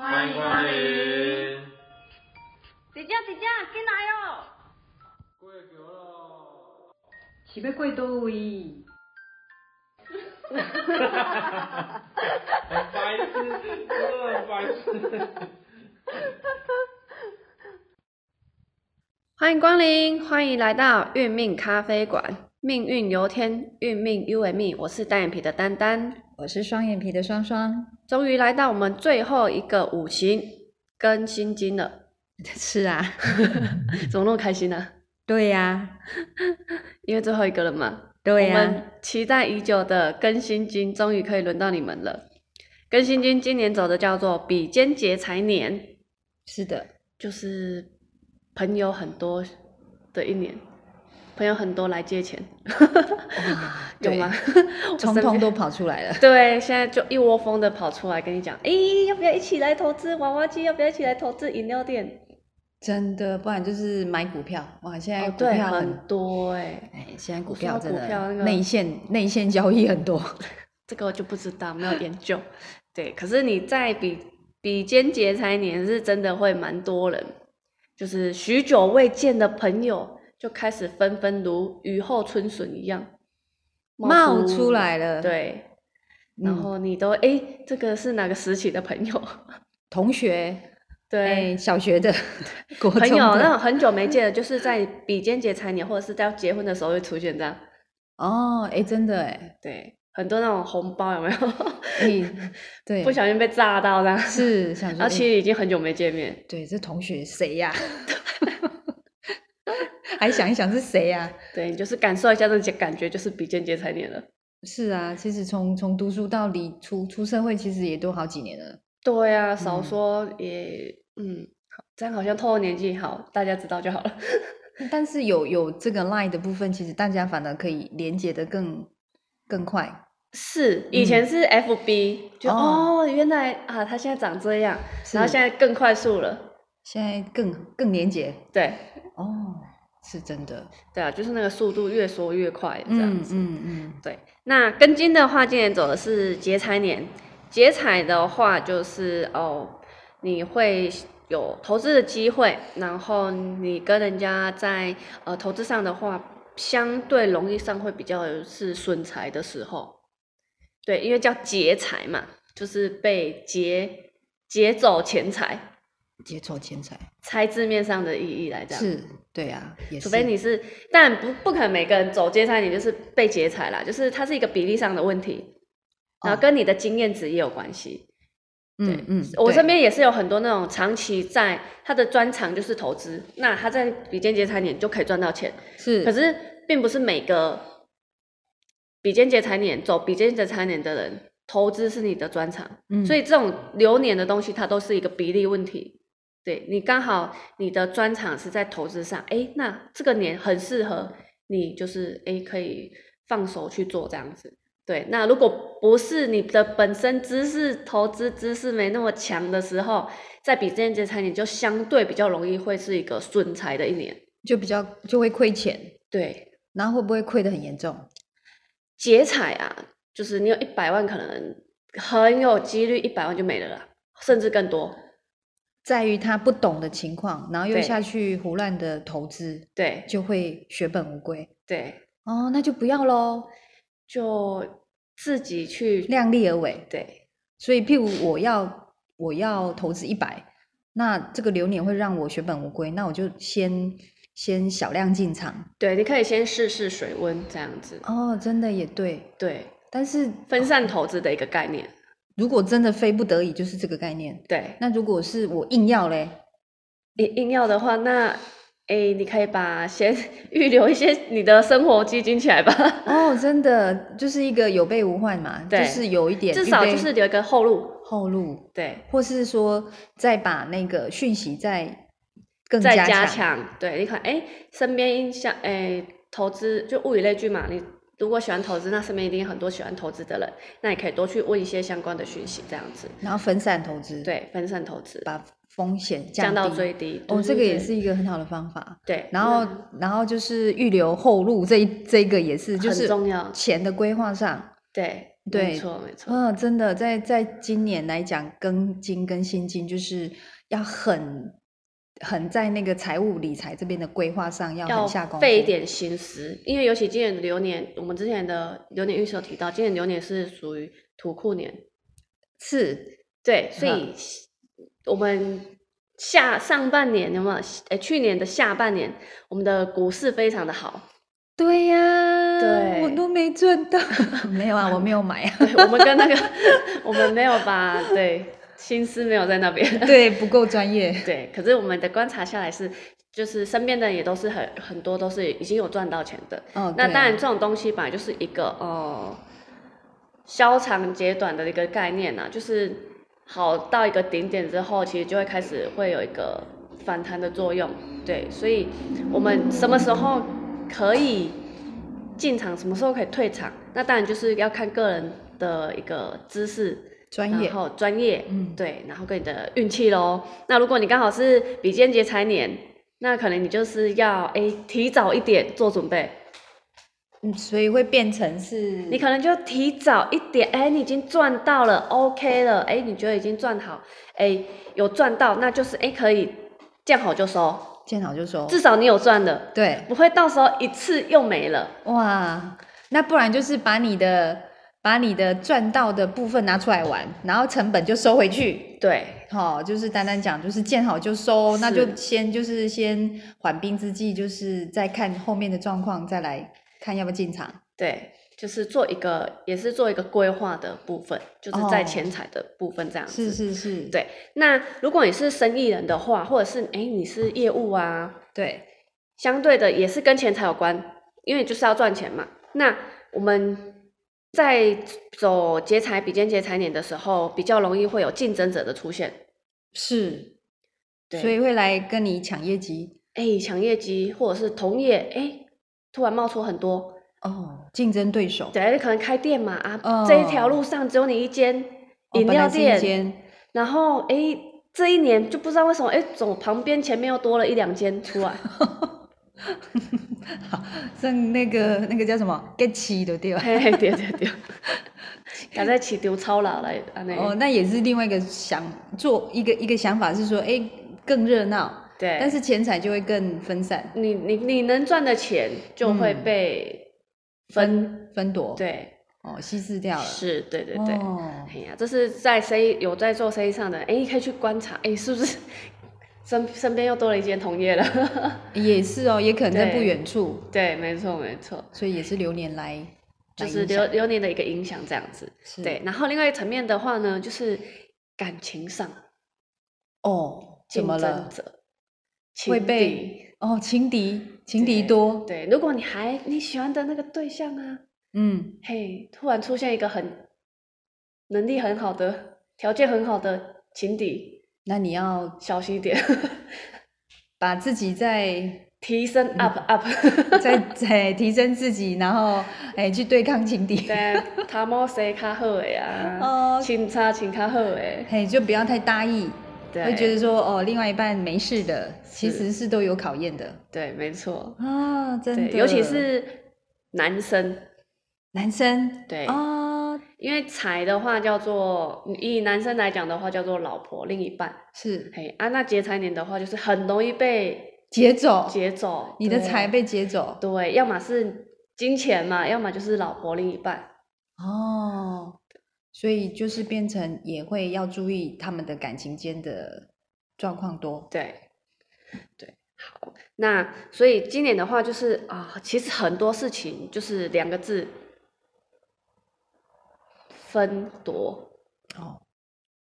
欢迎光临。姐姐姐姐，进来哦。过桥咯。是要过倒位？哈哈哈哈哈！很白痴，真的很白痴。欢迎光临，欢迎来到运命咖啡馆。命运由天，运命由命。我是单眼皮的丹丹，我是双眼皮的双双。终于来到我们最后一个五行更新金了。是啊 怎么那么开心呢？对呀，因为最后一个了嘛。对呀。我们期待已久的更新金，终于可以轮到你们了。更新金今年走的叫做比肩劫财年。是的，就是朋友很多的一年。朋友很多来借钱，有吗？通通都跑出来了。对，现在就一窝蜂的跑出来跟你讲，哎，要不要一起来投资娃娃机？要不要一起来投资饮料店？真的，不然就是买股票。哇，现在股票很多哎。哎，现在股票真的内线内线交易很多。这个我就不知道，没有研究。对，可是你在比比肩劫财年是真的会蛮多人，就是许久未见的朋友。就开始纷纷如雨后春笋一样冒出来了，对，然后你都哎，这个是哪个时期的朋友？同学，对，小学的 朋友，那种很久没见的，就是在比肩节财年或者是在结婚的时候会出现这样。哦，哎，真的哎，对，很多那种红包有没有？哎，对，不小心被炸到这样，是，然后其实已经很久没见面。对，这同学谁呀？还想一想是谁呀？对，就是感受一下这些感觉，就是比肩劫财年了。是啊，其实从从读书到离出出社会，其实也都好几年了。对啊，少说也嗯，这样好像透露年纪，好，大家知道就好了。但是有有这个 line 的部分，其实大家反而可以连接的更更快。是，以前是 FB，就哦，原来啊，他现在长这样，然后现在更快速了，现在更更连接。对，哦。是真的，对啊，就是那个速度越缩越快这样子。嗯嗯，对。那庚金的话，今年走的是劫财年。劫财的话，就是哦，你会有投资的机会，然后你跟人家在呃投资上的话，相对容易上会比较是损财的时候。对，因为叫劫财嘛，就是被劫劫走钱财。劫走钱财，猜字面上的意义来讲，是对啊，除非你是，但不不可能每个人走劫财，你就是被劫财啦，就是它是一个比例上的问题，然后跟你的经验值也有关系。嗯嗯，我身边也是有很多那种长期在他的专长就是投资，那他在比肩劫财年就可以赚到钱，是，可是并不是每个比肩劫财年走比肩劫财年的人，投资是你的专长，所以这种流年的东西，它都是一个比例问题。对你刚好你的专长是在投资上，哎，那这个年很适合你，就是哎可以放手去做这样子。对，那如果不是你的本身知识投资知识没那么强的时候，在比这件节财年就相对比较容易会是一个损财的一年，就比较就会亏钱。对，然后会不会亏得很严重？劫财啊，就是你有一百万，可能很有几率一百万就没了啦，甚至更多。在于他不懂的情况，然后又下去胡乱的投资，对，就会血本无归。对，哦，那就不要喽，就自己去量力而为。对，所以譬如我要我要投资一百，那这个流年会让我血本无归，那我就先先小量进场。对，你可以先试试水温这样子。哦，真的也对，对，但是分散投资的一个概念。如果真的非不得已，就是这个概念。对，那如果是我硬要嘞，你硬要的话，那哎，你可以把先预留一些你的生活基金起来吧。哦，真的就是一个有备无患嘛，就是有一点，至少就是留一个后路。后路，对，或是说再把那个讯息再更加加强。对，你看，哎，身边像哎投资就物以类聚嘛，你。如果喜欢投资，那身边一定有很多喜欢投资的人，那你可以多去问一些相关的讯息，这样子，然后分散投资，对，分散投资，把风险降到最低。哦，这个也是一个很好的方法。对，然后，然后就是预留后路，这一这个也是，就是重要钱的规划上，对，对，没错没错。嗯，真的，在在今年来讲，庚金跟辛金就是要很很在那个财务理财这边的规划上要很下功夫，费一点心思，因为尤其今年的流年，我们之前的流年运势有提到，今年流年是属于土库年，是，对，所以我们下上半年有没有？诶，去年的下半年，我们的股市非常的好。对呀，对我都没赚到，没有啊，我没有买啊。我们跟那个，我们没有把对心思没有在那边，对，不够专业。对，可是我们的观察下来是，就是身边的人也都是很很多都是已经有赚到钱的。哦，那当然，这种东西本来就是一个呃，消长截短的一个概念呐、就是好到一个顶点之后，其实就会开始会有一个反弹的作用。对，所以我们什么时候可以进场，什么时候可以退场，那当然就是要看个人的一个知识。专业。然，后专业，嗯。对，然后跟你的运气喽。那如果你刚好是比肩节财年，那可能你就是要哎提早一点做准备，嗯，所以会变成是你可能就提早一点，哎，你已经赚到了，OK 了，哎，你觉得已经赚好，哎，有赚到，那就是哎可以见好就收，见好就收，至少你有赚的，对，不会到时候一次又没了。哇，那不然就是把你的把你的赚到的部分拿出来玩，然后成本就收回去。对，好、就是单单讲，就是见好就收，那就先就是先缓兵之计，就是再看后面的状况，再来看要不要进场。对，就是做一个，也是做一个规划的部分，就是在哦钱财的部分这样子。是是是，对，那如果你是生意人的话，或者是哎你是业务啊，对，相对的也是跟钱财有关，因为就是要赚钱嘛。那我们在走劫财比肩劫财年的时候，比较容易会有竞争者的出现，是，对。所以会来跟你抢业绩。哎抢业绩，或者是同业哎突然冒出很多，哦，竞争对手。对，可能开店嘛啊，哦。这一条路上只有你一间饮料哦本来是一店，间。然后哎这一年就不知道为什么哎总旁边前面又多了一两间出来。好，像那个那个叫什么？get 七的对吧？嘿嘿，对对对，赶在起丢超老来安尼。哦，那也是另外一个想做一个一个想法是说，哎，更热闹，对，但是钱财就会更分散，你你你能赚的钱就会嗯。被分，分夺，，对，哦，稀释掉了，是，对对对。哦，哎呀，这是在生意有在做生意上的，哎，可以去观察，哎，是不是身身边又多了一间同业了？也是哦，也可能在不远处，对，没错没错，所以也是流年来，就是流流年的一个影响这样子。是。对，然后另外一层面的话呢，就是感情上哦，怎竞么了？会被哦，情敌，情敌对多，对，如果你还你喜欢的那个对象啊，嗯，嘿，突然出现一个很能力很好的、条件很好的情敌，那你要小心一点，把自己再提升嗯。up up。再再提升自己，然后哎去对抗情敌，对，他某谁较好的啊？哦，清差清较好的，嘿，就不要太大意，对，会觉得说哦，另外一半没事的，其实是都有考验的。对，没错，啊，真，的，尤其是男生，男生，对。啊，因为财的话叫做以男生来讲的话叫做老婆另一半，是。嘿啊，那劫财年的话就是很容易被劫走，劫走，你的对财被劫走，对，要么是金钱嘛，要么就是老婆另一半。哦，所以就是变成也会要注意他们的感情间的状况多，对，对，好，那所以今年的话就是啊，其实很多事情就是两个字，分夺。哦，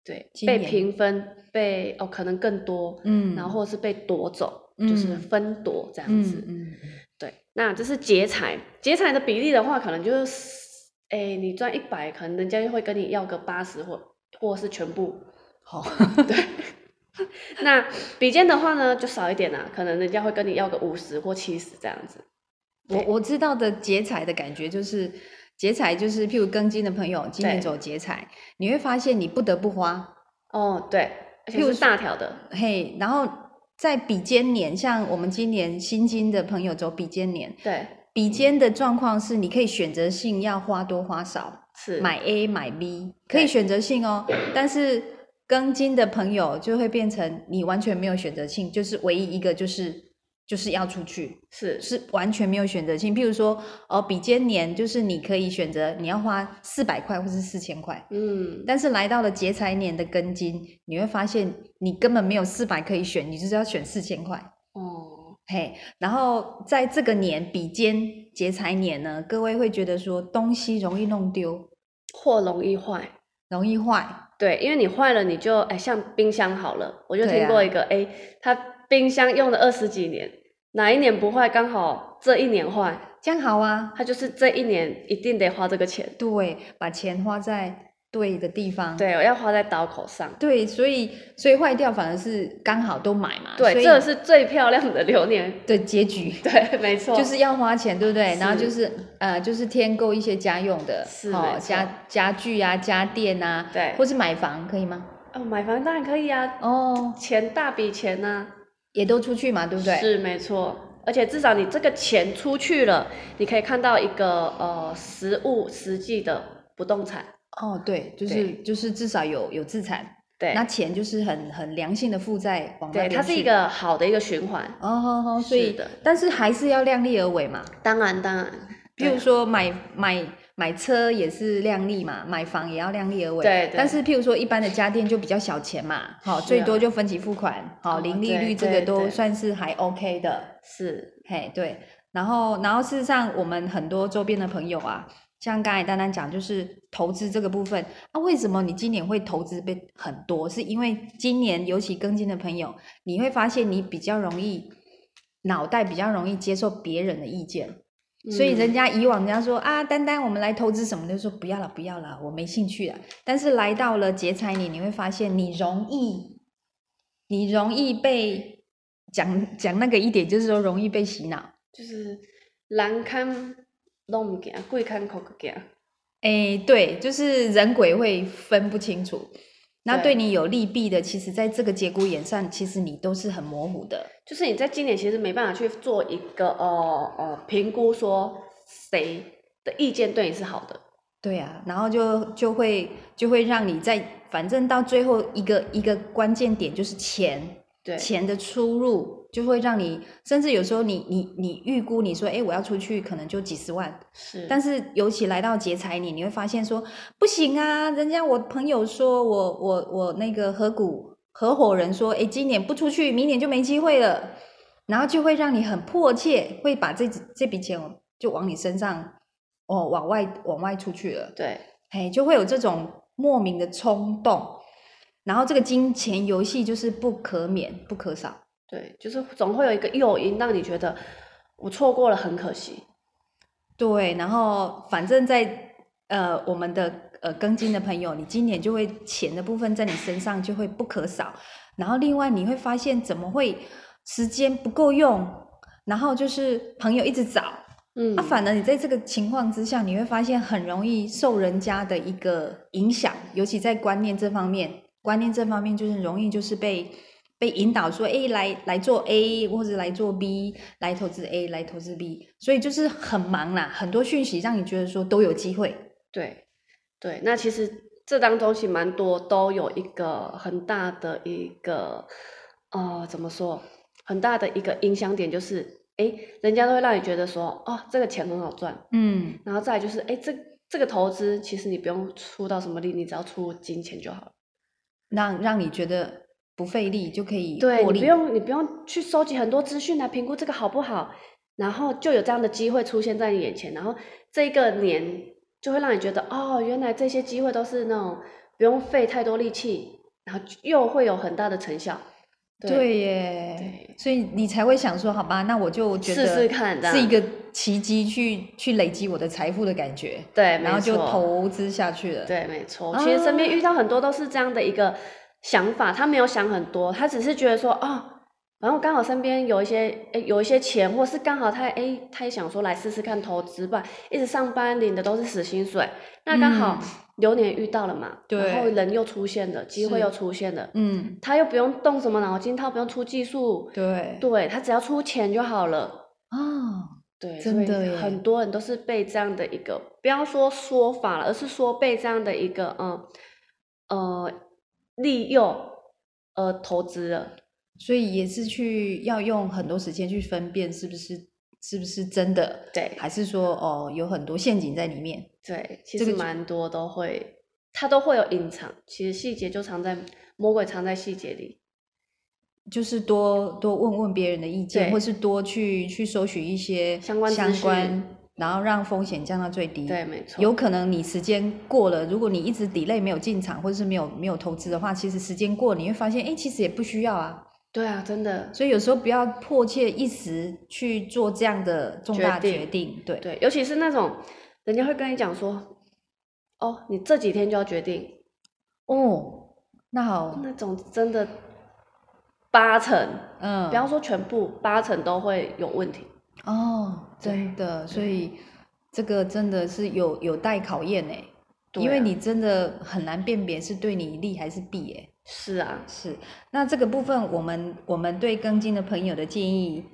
对，被平分，被哦可能更多，嗯，然后是被夺走，就是嗯分夺这样嗯子。嗯，嗯对，那这是劫财，劫财的比例的话，可能就是，哎，你赚一百，可能人家就会跟你要个八十或或是全部。好，对那比肩的话呢，就少一点啦，可能人家会跟你要个五十或七十这样子。我我知道的劫财的感觉就是，劫财就是譬如庚金的朋友，今年走劫财，你会发现你不得不花，哦，对，譬如大条的，嘿，然后在比肩年，像我们今年新金的朋友走比肩年，对，比肩的状况是你可以选择性要花多花少，是。买 A 买 B，可以选择性哦。但是庚金的朋友就会变成你完全没有选择性，就是唯一一个就是就是要出去，是是完全没有选择性。譬如说，哦，比肩年就是你可以选择你要花四百块或是四千块，嗯，但是来到了劫财年的庚金，你会发现你根本没有四百可以选，你就是要选四千块。哦，嘿，然后在这个年比肩劫财年呢，各位会觉得说东西容易弄丢，或容易坏。容易坏。对，因为你坏了，你就哎，像冰箱好了，我就听过一个，哎、他冰箱用了二十几年，哪一年不坏，刚好这一年坏，这样好啊，他就是这一年一定得花这个钱。对，把钱花在对的地方。对，我要花在刀口上。对，所以所以坏掉反而是刚好都买嘛。所对，以这是最漂亮的流年。的结局。对，没错，就是要花钱，对不对？然后就是呃，就是添购一些家用的，哦是没，错家家具啊、家电啊，对或是买房可以吗？哦，买房当然可以啊，哦，钱大笔钱呐、也都出去嘛，对不对？是没错，而且至少你这个钱出去了，你可以看到一个呃实物实际的不动产。哦，对，就是就是至少有有资产，对那钱就是很很良性的负债往那对，它是一个好的一个循环。哦好好，所以是的但是还是要量力而为嘛。当然，当然，比如说买买买车也是量力嘛，买房也要量力而为。对对但是譬如说一般的家电就比较小钱嘛，好、最多就分期付款，好、哦零利率这个都算是还 OK 的。是嘿，对。然后然后事实上，我们很多周边的朋友啊，像刚才丹丹讲，就是投资这个部分啊，为什么你今年会投资被很多？是因为今年尤其跟进的朋友，你会发现你比较容易脑袋比较容易接受别人的意见。所以人嗯家以往人家说啊，丹丹，我们来投资什么，就说不要了，不要了，我没兴趣了。但是来到了劫财年，你会发现你容易，你容易被讲讲那个一点，就是说容易被洗脑。就是人看拢唔行，鬼看口个行。哎，对，就是人鬼会分不清楚。那对对你有利弊的，其实在这个节骨眼上，其实你都是很模糊的。就是你在今年其实没办法去做一个呃呃评估，说谁的意见对你是好的。对啊，然后就就会就会让你在反正到最后一个一个关键点就是钱，对，钱的出入就会让你，甚至有时候你你你预估你说，哎，我要出去可能就几十万，是，但是尤其来到劫财年，你会发现说不行啊，人家我朋友说我我我那个合股合伙人说，哎，今年不出去，明年就没机会了，然后就会让你很迫切，会把这这笔钱就往你身上哦往外往外出去了，对，哎，就会有这种莫名的冲动，然后这个金钱游戏就是不可免不可少。对，就是总会有一个诱因让你觉得我错过了很可惜。对，然后反正在呃我们的呃庚金的朋友，你今年就会钱的部分在你身上就会不可少，然后另外你会发现怎么会时间不够用，然后就是朋友一直找，嗯，啊，反而你在这个情况之下，你会发现很容易受人家的一个影响，尤其在观念这方面，观念这方面就是容易就是被被引导说，哎，来来做 A 或者来做 B，来投资 A，来投资 B，所以就是很忙啦，很多讯息让你觉得说都有机会。对，对，那其实这当中其实蛮多都有一个很大的一个呃，怎么说？很大的一个影响点就是，哎，人家都会让你觉得说，哦，这个钱很好赚，嗯，然后再来就是，哎，这这个投资其实你不用出到什么力，你只要出金钱就好了。让让你觉得不费力就可以对。你不用你不用去收集很多资讯来评估这个好不好，然后就有这样的机会出现在你眼前，然后这一个年就会让你觉得哦，原来这些机会都是那种不用费太多力气，然后又会有很大的成效。对耶对，所以你才会想说，好吧，那我就觉得试试看是一个奇迹去去累积我的财富的感觉。对，然后就投资下去了。，对，没错。其实身边啊遇到很多都是这样的一个想法，他没有想很多，他只是觉得说，哦，然后刚好身边有一些，诶有一些钱，或是刚好他，诶他也想说来试试看投资吧，一直上班领的都是死薪水，那刚好流年遇到了嘛，嗯然后人又出现了，机会又出现了，嗯，他又不用动什么脑筋，他不用出技术，对，对他只要出钱就好了。哦，对，真的耶。很多人都是被这样的一个，不要说说法了，而是说被这样的一个嗯呃利用而投资了。所以也是去要用很多时间去分辨是不是是不是真的，对还是说哦有很多陷阱在里面。对，其实蛮多都会，它都会有隐藏，其实细节就藏在魔鬼藏在细节里。就是多多问问别人的意见，或是多去去搜取一些相关相关讯，然后让风险降到最低。对，没错。有可能你时间过了，如果你一直 delay 没有进场，或者是没有没有投资的话，其实时间过了，你会发现，哎，其实也不需要啊。对啊，真的。所以有时候不要迫切一时去做这样的重大决定决定，对，对，尤其是那种人家会跟你讲说，哦，你这几天就要决定，哦，那好，那种真的八成，嗯，不要说全部，八成都会有问题。哦，真的，所以这个真的是有有待考验呢，对啊。因为你真的很难辨别是对你利还是弊，哎，是啊，是。那这个部分，我们我们对跟进的朋友的建议，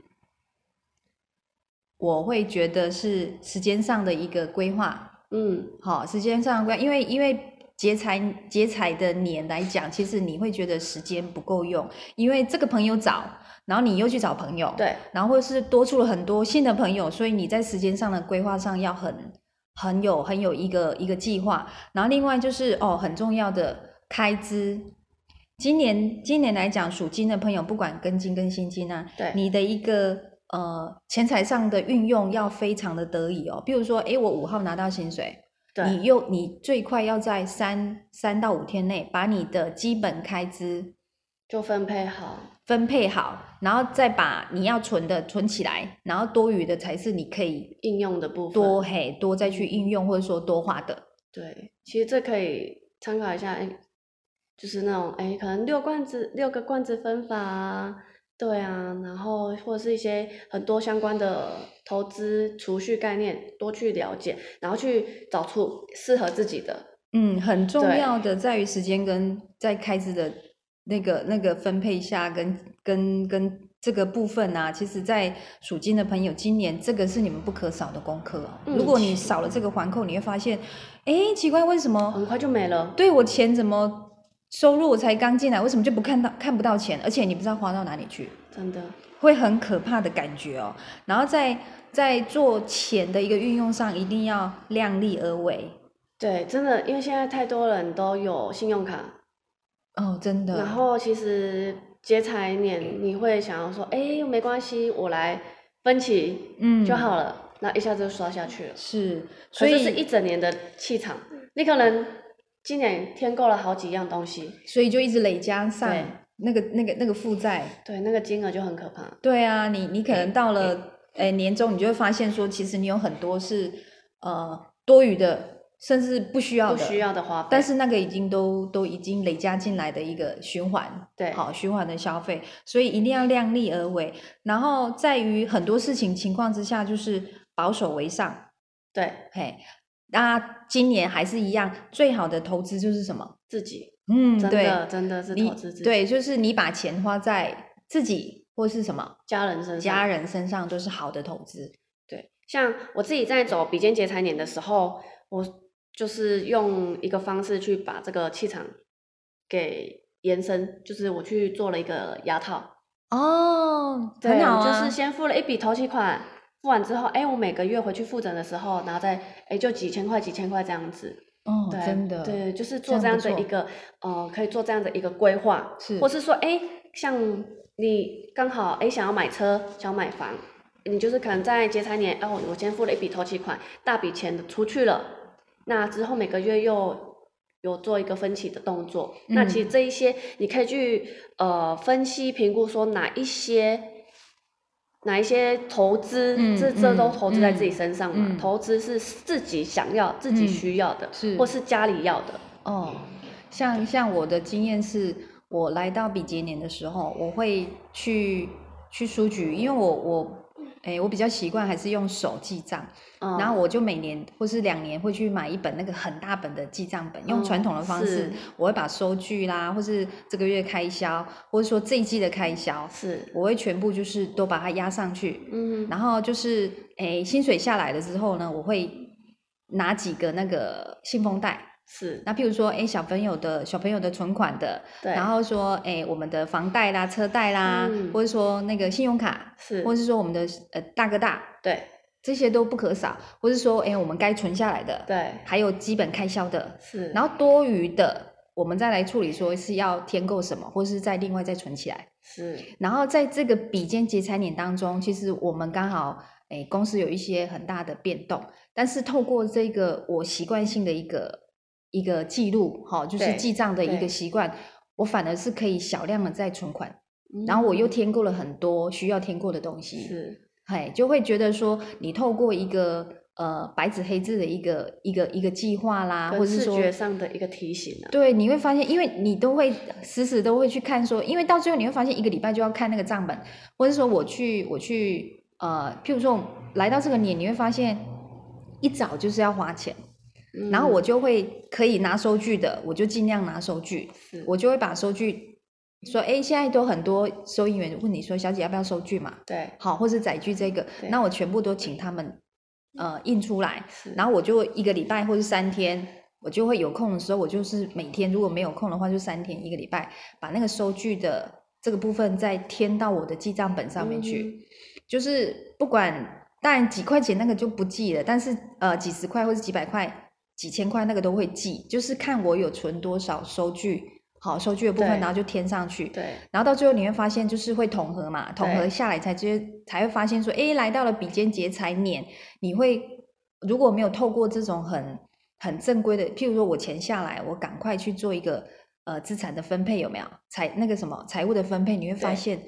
我会觉得是时间上的一个规划，嗯，好，时间上的规划，因为因为劫财劫财的年来讲，其实你会觉得时间不够用，因为这个朋友找，然后你又去找朋友，对，然后或是多出了很多新的朋友，所以你在时间上的规划上要很很有很有一个一个计划。然后另外就是哦，很重要的开支。今年今年来讲，属金的朋友，不管庚金跟辛金啊，对你的一个呃钱财上的运用要非常的得意哦。比如说，诶，我五号拿到薪水，对，你又你最快要在三三到五天内把你的基本开支就分配好。分配好，然后再把你要存的存起来，然后多余的才是你可以应用的部分多嘿多再去应用或者说多花的。对，其实这可以参考一下，哎，就是那种哎，可能六罐子六个罐子分法啊，对啊，然后或者是一些很多相关的投资储蓄概念，多去了解，然后去找出适合自己的。嗯，很重要的在于时间跟在开支的那个那个分配下跟跟跟这个部分啊，其实，在属金的朋友，今年这个是你们不可少的功课哦。嗯如果你少了这个环扣，你会发现，哎，奇怪，为什么很快就没了。对我钱怎么收入我才刚进来，为什么就不看到看不到钱，而且你不知道花到哪里去？真的，会很可怕的感觉哦。然后在在做钱的一个运用上，一定要量力而为对，真的，因为现在太多人都有信用卡，哦，真的。然后其实劫财年你会想要说，哎，没关系，我来分期嗯就好了，那一下子就刷下去了。是，所以是一整年的气场，你可能今年添购了好几样东西，所以就一直累加上那个那个那个负债。对，那个金额就很可怕。对啊，你你可能到了诶年终，你就会发现说，其实你有很多是呃多余的，甚至不需要的，不需要的花费，但是那个已经都都已经累加进来的一个循环，对好循环的消费，所以一定要量力而为。然后在于很多事情情况之下，就是保守为上。对嘿，那今年还是一样，最好的投资就是什么？自己。嗯，真对，的真的是投资自己，对，就是你把钱花在自己或是什么家人身上，家人身上，都是好的投资。对，像我自己在走比肩劫财年的时候，我就是用一个方式去把这个气场给延伸，就是我去做了一个牙套，哦，对，很好啊，就是先付了一笔头期款，付完之后，哎，我每个月回去复诊的时候，然后再哎就几千块几千块这样子，哦，对，真的，对，就是做这样的一个呃，可以做这样的一个规划，是或是说，哎，像你刚好哎想要买车，想要买房，你就是可能在结财年，哦，我先付了一笔头期款，大笔钱的出去了，那之后每个月又有做一个分期的动作，那其实这一些你可以去呃分析评估说哪一些。哪一些投资，嗯这这都嗯投资在自己嗯身上嘛？嗯投资是自己想要、自己嗯需要的，是或是家里要的。哦，像像我的经验是，我来到比劫年的时候，我会去去书局，因为我我哎，我比较习惯还是用手记账，嗯。然后我就每年或是两年会去买一本那个很大本的记账本，用传统的方式，我会把收据啦，或是这个月开销，或者说这一季的开销，是，我会全部就是都把它压上去，嗯然后就是诶薪水下来了之后呢，我会拿几个那个信封袋，是，那譬如说诶小朋友的小朋友的存款的，对，然后说诶我们的房贷啦、车贷啦，嗯。或者说那个信用卡，是，或者是说我们的呃大哥大，对。这些都不可少，或是说诶我们该存下来的，对还有基本开销的，是，然后多余的我们再来处理，说是要添购什么，或是再另外再存起来。是，然后在这个比肩节财年当中，其实我们刚好，诶，公司有一些很大的变动，但是透过这个我习惯性的一个一个记录，哈、就是记账的一个习惯，我反而是可以小量的在存款，然后我又嗯添。购了很多需要添购的东西，是，嘿，就会觉得说，你透过一个呃白纸黑字的一个一个一个计划啦，或者是说觉上的一个提醒啊，对，你会发现，因为你都会时时都会去看说，因为到最后你会发现一个礼拜就要看那个账本，或者说我去我去呃，譬如说来到这个年，你会发现一早就是要花钱，然后我就会可以拿收据的，我就尽量拿收据，我就会把收据说，哎，现在都很多收银员问你说，小姐要不要收据嘛？对。好，或是载具这个，那我全部都请他们呃印出来，然后我就一个礼拜或是三天，我就会有空的时候，我就是每天如果没有空的话，就三天一个礼拜，把那个收据的这个部分再添到我的记账本上面去，嗯。就是不管当然几块钱那个就不记了，但是呃几十块或是几百块、几千块那个都会记，就是看我有存多少收据，好收据的部分，然后就填上去。对然后到最后你会发现，就是会统合嘛，统合下来才觉才会发现说，哎，来到了比肩节财年，你会如果没有透过这种很很正规的，譬如说我钱下来，我赶快去做一个呃资产的分配，有没有财那个什么财务的分配，你会发对现，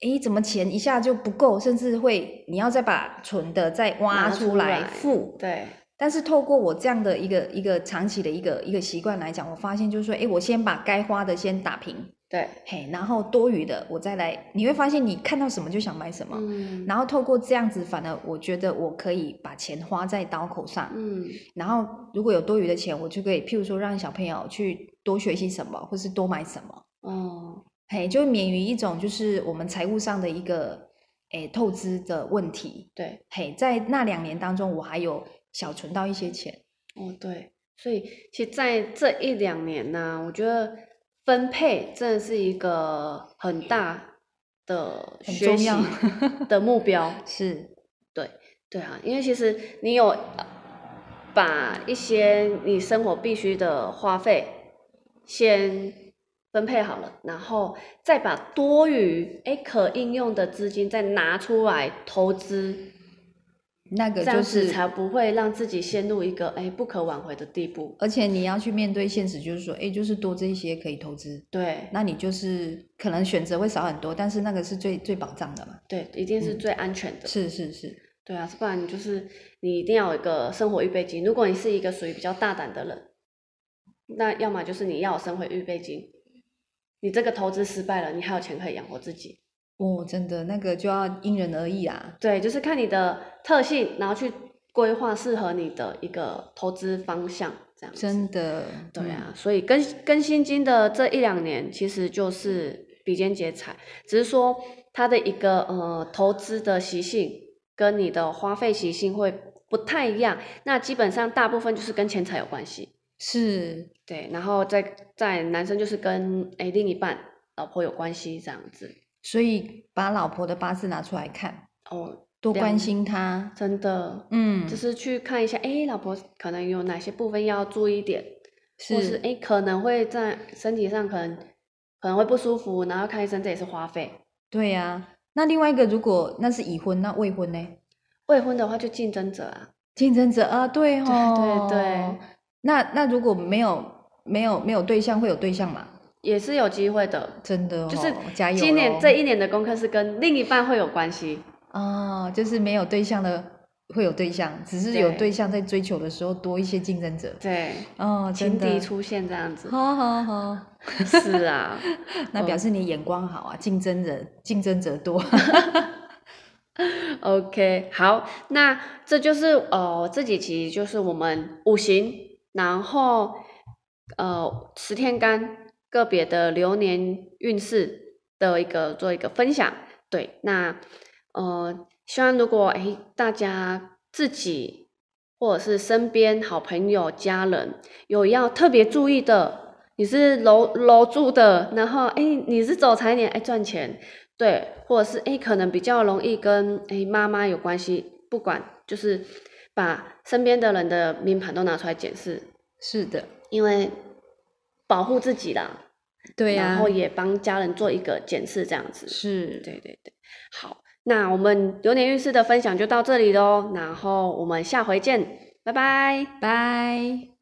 哎，怎么钱一下就不够，甚至会你要再把存的再挖出来付，对但是透过我这样的一个一个长期的一个一个习惯来讲，我发现就是说，哎，我先把该花的先打平，对，嘿，然后多余的我再来，你会发现你看到什么就想买什么，嗯。然后透过这样子，反而我觉得我可以把钱花在刀口上，嗯。然后如果有多余的钱，我就可以譬如说让小朋友去多学习什么，或是多买什么，哦。嘿，就免于一种就是我们财务上的一个诶透支的问题，对。嘿，在那两年当中，我还有小存到一些钱，哦对，所以其实在这一两年呢、我觉得分配真的是一个很大的很学习的目标。是对对啊，因为其实你有呃把一些你生活必须的花费先分配好了，然后再把多余哎可应用的资金再拿出来投资，那个就是才不会让自己陷入一个哎不可挽回的地步。而且你要去面对现实，就是说，哎，就是多这一些可以投资，对那你就是可能选择会少很多，但是那个是最最保障的嘛。对，一定是嗯最安全的。是是是，对啊，不然你就是你一定要有一个生活预备金。如果你是一个属于比较大胆的人，那要么就是你要有生活预备金，你这个投资失败了，你还有钱可以养活自己。哦，真的那个就要因人而异啊。对，就是看你的特性，然后去规划适合你的一个投资方向，这样子。真的，对啊，所以跟跟新金的这一两年，其实就是比肩劫财，只是说它的一个呃投资的习性跟你的花费习性会不太一样。那基本上大部分就是跟钱财有关系，是对，然后再在男生就是跟诶另一半老婆有关系这样子。所以把老婆的八字拿出来看，哦，多关心她。真的，嗯，就是去看一下，诶，老婆可能有哪些部分要注意一点。或是是诶可能会在身体上可能可能会不舒服，然后看医生这也是花费。对呀、那另外一个，如果那是已婚，那未婚呢？未婚的话就竞争者啊，竞争者啊，对哦，对对。那那如果没有没有没有对象，会有对象吗？也是有机会的。真的、哦，就是加油！今年这一年的功课是跟另一半会有关系，哦，就是没有对象的会有对象，只是有对对象在追求的时候多一些竞争者。对，哦，情敌出现这样子。好好好，是啊，那表示你眼光好啊，竞争者竞争者多。OK，好，那这就是呃这几集就是我们五行，然后呃十天干个别的流年运势的一个做一个分享。对，那呃希望如果哎大家自己或者是身边好朋友家人有要特别注意的，你是楼楼住的，然后哎你是走财年哎赚钱。对，或者是哎，可能比较容易跟哎妈妈有关系，不管就是把身边的人的命盘都拿出来检视。是的，因为保护自己啦。对呀。然后也帮家人做一个检视，这样子。是。对对对。好，那我们流年运势的分享就到这里喽，然后我们下回见，拜拜，拜。